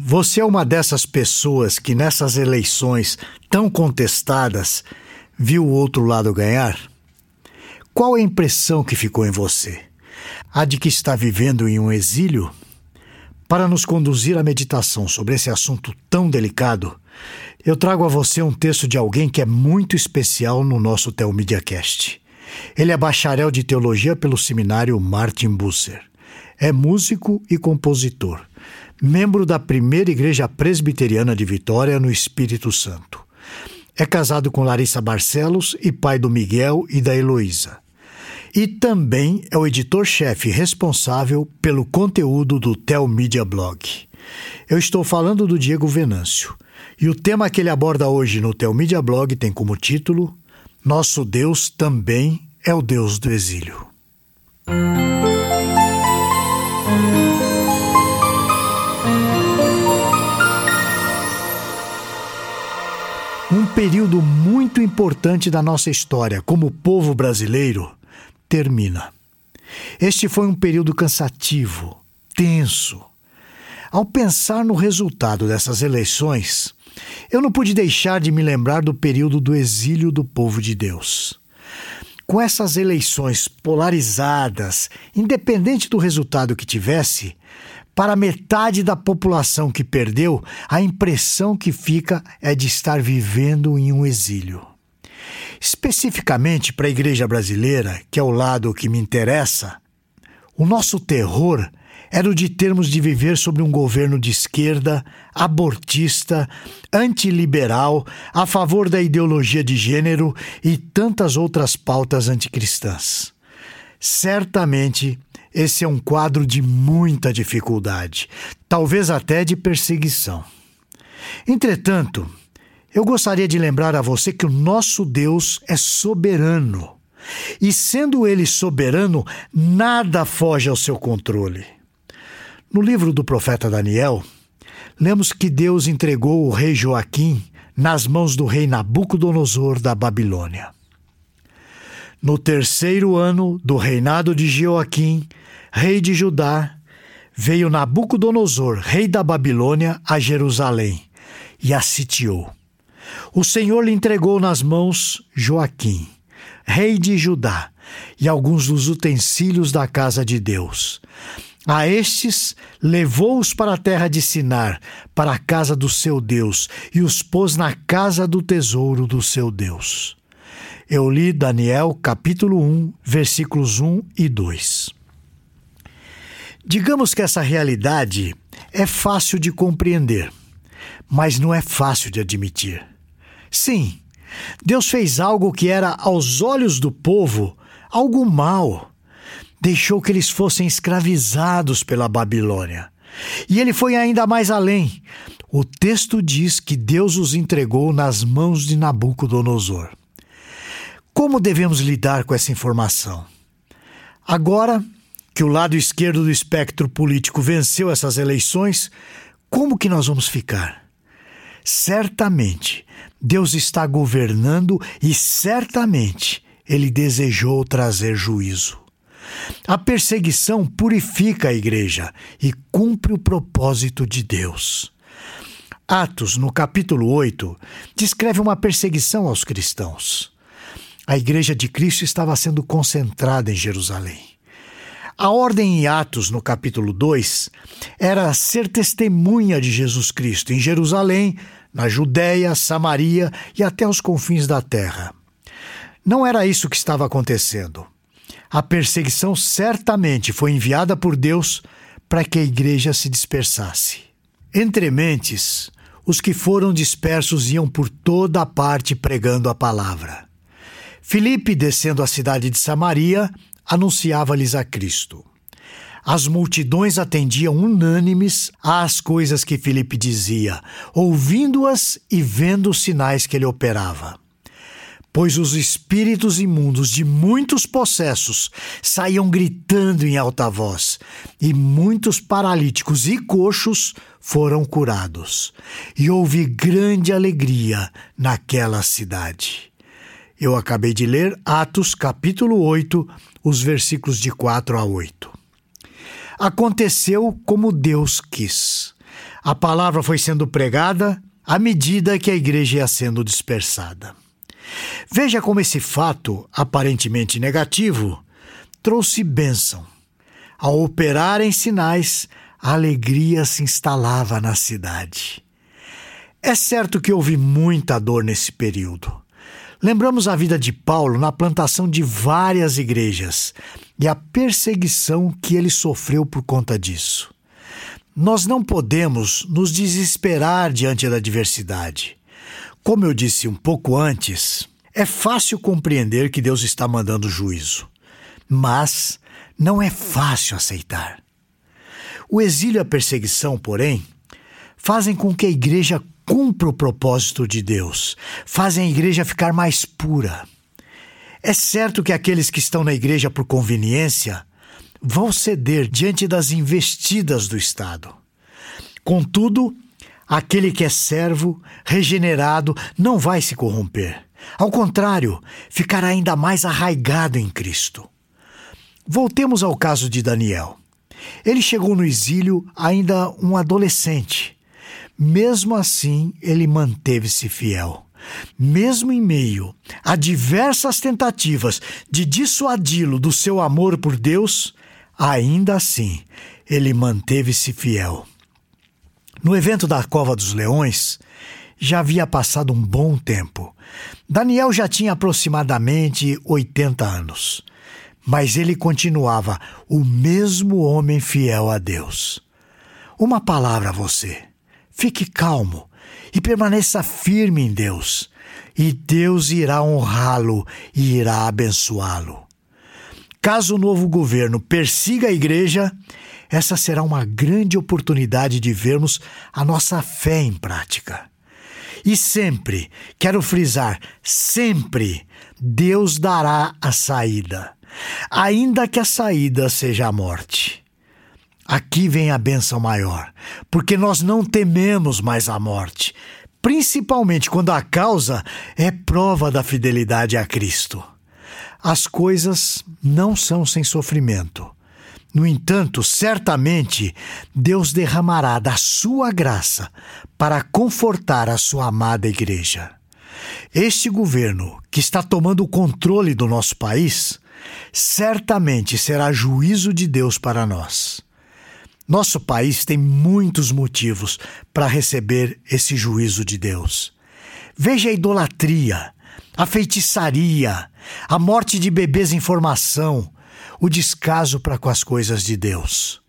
Você é uma dessas pessoas que nessas eleições tão contestadas viu o outro lado ganhar? Qual a impressão que ficou em você? A de que está vivendo em um exílio? Para nos conduzir à meditação sobre esse assunto tão delicado, eu trago a você um texto de alguém que é muito especial no nosso Telmediacast. Ele é bacharel de teologia pelo seminário Martin Busser. É músico e compositor membro da primeira igreja presbiteriana de Vitória, no Espírito Santo. É casado com Larissa Barcelos e pai do Miguel e da Heloísa. E também é o editor-chefe responsável pelo conteúdo do Tel Media Blog. Eu estou falando do Diego Venâncio. E o tema que ele aborda hoje no Tel Media Blog tem como título Nosso Deus também é o Deus do exílio. Período muito importante da nossa história como povo brasileiro termina. Este foi um período cansativo, tenso. Ao pensar no resultado dessas eleições, eu não pude deixar de me lembrar do período do exílio do povo de Deus. Com essas eleições polarizadas, independente do resultado que tivesse, para metade da população que perdeu, a impressão que fica é de estar vivendo em um exílio. Especificamente para a igreja brasileira, que é o lado que me interessa, o nosso terror era o de termos de viver sobre um governo de esquerda, abortista, antiliberal, a favor da ideologia de gênero e tantas outras pautas anticristãs. Certamente esse é um quadro de muita dificuldade, talvez até de perseguição. Entretanto, eu gostaria de lembrar a você que o nosso Deus é soberano. E sendo ele soberano, nada foge ao seu controle. No livro do profeta Daniel, lemos que Deus entregou o rei Joaquim nas mãos do rei Nabucodonosor da Babilônia. No terceiro ano do reinado de Joaquim, rei de Judá, veio Nabucodonosor, rei da Babilônia, a Jerusalém e a sitiou. O Senhor lhe entregou nas mãos Joaquim, rei de Judá, e alguns dos utensílios da casa de Deus. A estes levou-os para a terra de Sinar, para a casa do seu Deus, e os pôs na casa do tesouro do seu Deus. Eu li Daniel capítulo 1, versículos 1 e 2. Digamos que essa realidade é fácil de compreender, mas não é fácil de admitir. Sim, Deus fez algo que era, aos olhos do povo, algo mal. Deixou que eles fossem escravizados pela Babilônia. E ele foi ainda mais além. O texto diz que Deus os entregou nas mãos de Nabucodonosor. Como devemos lidar com essa informação? Agora que o lado esquerdo do espectro político venceu essas eleições, como que nós vamos ficar? Certamente Deus está governando e certamente ele desejou trazer juízo. A perseguição purifica a igreja e cumpre o propósito de Deus. Atos, no capítulo 8, descreve uma perseguição aos cristãos. A igreja de Cristo estava sendo concentrada em Jerusalém. A ordem em Atos, no capítulo 2, era ser testemunha de Jesus Cristo em Jerusalém, na Judéia, Samaria e até os confins da terra. Não era isso que estava acontecendo. A perseguição certamente foi enviada por Deus para que a igreja se dispersasse. Entre mentes, os que foram dispersos iam por toda a parte pregando a palavra. Filipe, descendo a cidade de Samaria, anunciava-lhes a Cristo. As multidões atendiam unânimes às coisas que Filipe dizia, ouvindo-as e vendo os sinais que ele operava. Pois os espíritos imundos de muitos possessos saíam gritando em alta voz, e muitos paralíticos e coxos foram curados. E houve grande alegria naquela cidade. Eu acabei de ler Atos capítulo 8, os versículos de 4 a 8. Aconteceu como Deus quis. A palavra foi sendo pregada à medida que a igreja ia sendo dispersada. Veja como esse fato, aparentemente negativo, trouxe bênção. Ao operar em sinais, a alegria se instalava na cidade. É certo que houve muita dor nesse período. Lembramos a vida de Paulo na plantação de várias igrejas e a perseguição que ele sofreu por conta disso. Nós não podemos nos desesperar diante da adversidade. Como eu disse um pouco antes, é fácil compreender que Deus está mandando juízo, mas não é fácil aceitar. O exílio e a perseguição, porém, fazem com que a igreja cumpra o propósito de Deus, fazem a igreja ficar mais pura. É certo que aqueles que estão na igreja por conveniência vão ceder diante das investidas do Estado. Contudo, aquele que é servo, regenerado, não vai se corromper. Ao contrário, ficará ainda mais arraigado em Cristo. Voltemos ao caso de Daniel. Ele chegou no exílio ainda um adolescente mesmo assim, ele manteve-se fiel. Mesmo em meio a diversas tentativas de dissuadi-lo do seu amor por Deus, ainda assim ele manteve-se fiel. No evento da Cova dos Leões, já havia passado um bom tempo. Daniel já tinha aproximadamente 80 anos, mas ele continuava o mesmo homem fiel a Deus. Uma palavra a você. Fique calmo e permaneça firme em Deus, e Deus irá honrá-lo e irá abençoá-lo. Caso o novo governo persiga a igreja, essa será uma grande oportunidade de vermos a nossa fé em prática. E sempre, quero frisar, sempre, Deus dará a saída, ainda que a saída seja a morte. Aqui vem a bênção maior, porque nós não tememos mais a morte, principalmente quando a causa é prova da fidelidade a Cristo. As coisas não são sem sofrimento. No entanto, certamente Deus derramará da sua graça para confortar a sua amada igreja. Este governo, que está tomando o controle do nosso país, certamente será juízo de Deus para nós. Nosso país tem muitos motivos para receber esse juízo de Deus. Veja a idolatria, a feitiçaria, a morte de bebês em formação, o descaso para com as coisas de Deus.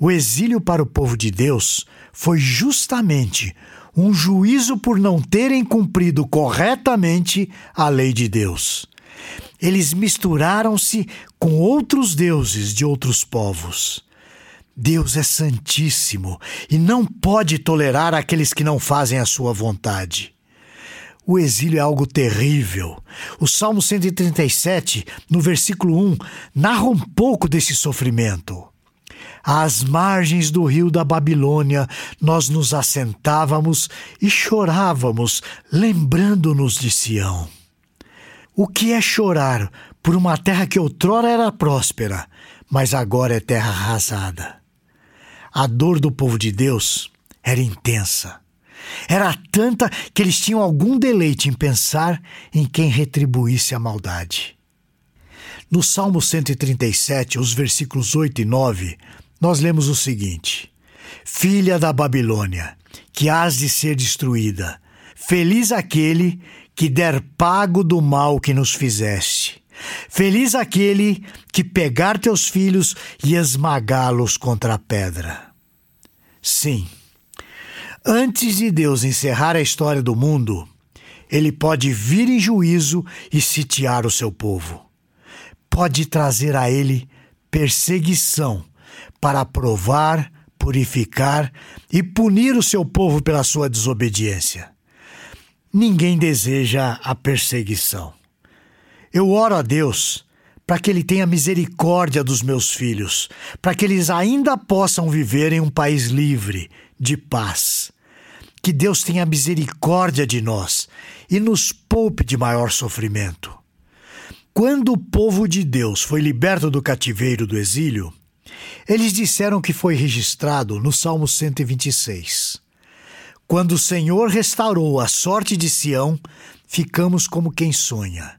O exílio para o povo de Deus foi justamente um juízo por não terem cumprido corretamente a lei de Deus. Eles misturaram-se com outros deuses de outros povos. Deus é santíssimo e não pode tolerar aqueles que não fazem a sua vontade. O exílio é algo terrível. O Salmo 137, no versículo 1, narra um pouco desse sofrimento. Às margens do rio da Babilônia, nós nos assentávamos e chorávamos, lembrando-nos de Sião. O que é chorar por uma terra que outrora era próspera, mas agora é terra arrasada? A dor do povo de Deus era intensa. Era tanta que eles tinham algum deleite em pensar em quem retribuísse a maldade. No Salmo 137, os versículos 8 e 9, nós lemos o seguinte: Filha da Babilônia, que has de ser destruída, feliz aquele que der pago do mal que nos fizeste. Feliz aquele que pegar teus filhos e esmagá-los contra a pedra. Sim, antes de Deus encerrar a história do mundo, ele pode vir em juízo e sitiar o seu povo. Pode trazer a ele perseguição para provar, purificar e punir o seu povo pela sua desobediência. Ninguém deseja a perseguição. Eu oro a Deus para que Ele tenha misericórdia dos meus filhos, para que eles ainda possam viver em um país livre, de paz. Que Deus tenha misericórdia de nós e nos poupe de maior sofrimento. Quando o povo de Deus foi liberto do cativeiro do exílio, Eles disseram que foi registrado no Salmo 126. Quando o Senhor restaurou a sorte de Sião, ficamos como quem sonha.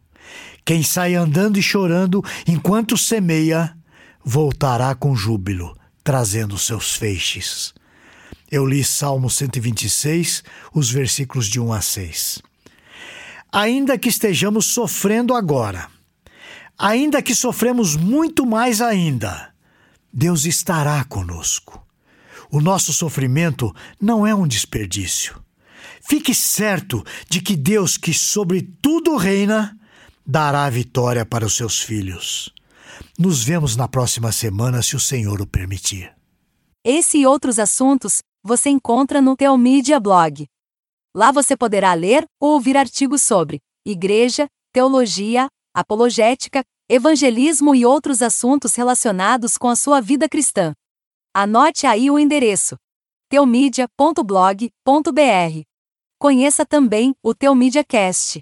Quem sai andando e chorando enquanto semeia, voltará com júbilo, trazendo seus feixes. Eu li Salmo 126, os versículos de 1 a 6. Ainda que estejamos sofrendo agora, ainda que sofremos muito mais ainda, Deus estará conosco. O nosso sofrimento não é um desperdício. Fique certo de que Deus, que sobre tudo reina, dará a vitória para os seus filhos. Nos vemos na próxima semana, se o Senhor o permitir. Esse e outros assuntos você encontra no Teomídia Blog. Lá você poderá ler ou ouvir artigos sobre igreja, teologia, apologética, evangelismo e outros assuntos relacionados com a sua vida cristã. Anote aí o endereço: teomídia.blog.br. Conheça também o Teomídia Cast,